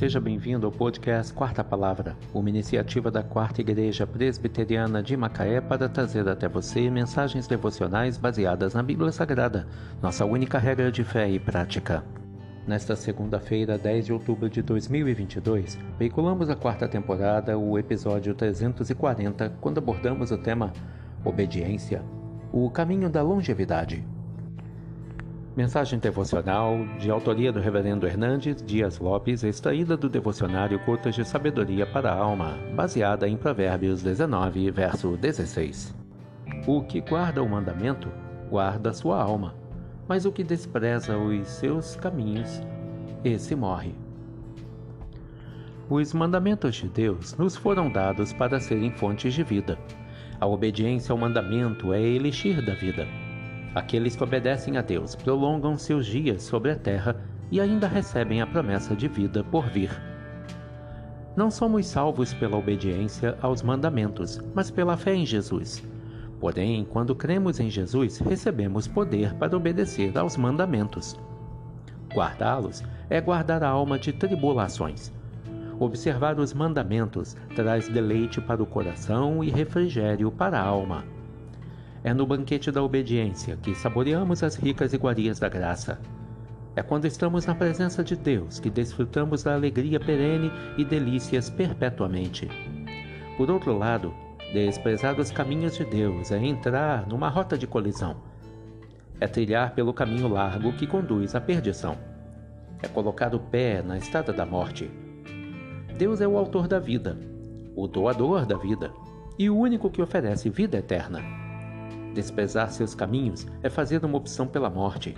Seja bem-vindo ao podcast Quarta Palavra, uma iniciativa da Quarta Igreja Presbiteriana de Macaé para trazer até você mensagens devocionais baseadas na Bíblia Sagrada, nossa única regra de fé e prática. Nesta segunda-feira, 10 de outubro de 2022, veiculamos a quarta temporada, o episódio 340, quando abordamos o tema Obediência, o caminho da longevidade. Mensagem devocional de autoria do Reverendo Hernandes Dias Lopes, extraída do devocionário Curtas de Sabedoria para a Alma, baseada em Provérbios 19, verso 16. O que guarda o mandamento, guarda sua alma, mas o que despreza os seus caminhos, esse morre. Os mandamentos de Deus nos foram dados para serem fontes de vida. A obediência ao mandamento é elixir da vida. Aqueles que obedecem a Deus prolongam seus dias sobre a terra e ainda recebem a promessa de vida por vir. Não somos salvos pela obediência aos mandamentos, mas pela fé em Jesus. Porém, quando cremos em Jesus, recebemos poder para obedecer aos mandamentos. Guardá-los é guardar a alma de tribulações. Observar os mandamentos traz deleite para o coração e refrigério para a alma. É no banquete da obediência que saboreamos as ricas iguarias da graça. É quando estamos na presença de Deus que desfrutamos da alegria perene e delícias perpetuamente. Por outro lado, desprezar os caminhos de Deus é entrar numa rota de colisão. É trilhar pelo caminho largo que conduz à perdição. É colocar o pé na estrada da morte. Deus é o autor da vida, o doador da vida e o único que oferece vida eterna. Desprezar seus caminhos é fazer uma opção pela morte,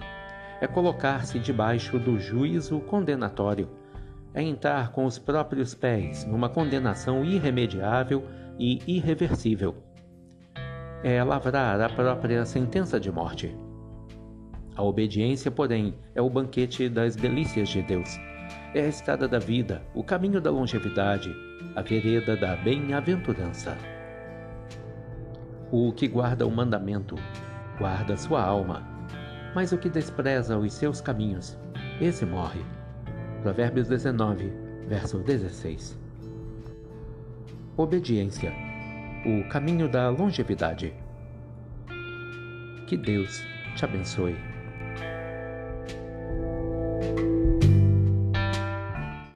é colocar-se debaixo do juízo condenatório, é entrar com os próprios pés numa condenação irremediável e irreversível. É lavrar a própria sentença de morte. A obediência, porém, é o banquete das delícias de Deus. É a estrada da vida, o caminho da longevidade, a vereda da bem-aventurança. O que guarda o mandamento, guarda sua alma, mas o que despreza os seus caminhos, esse morre. Provérbios 19, verso 16. Obediência, o caminho da longevidade. Que Deus te abençoe.